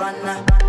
Havana.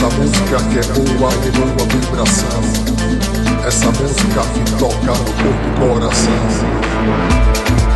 Essa música que é boa e boa vibração. Essa música que toca no corpo e coração.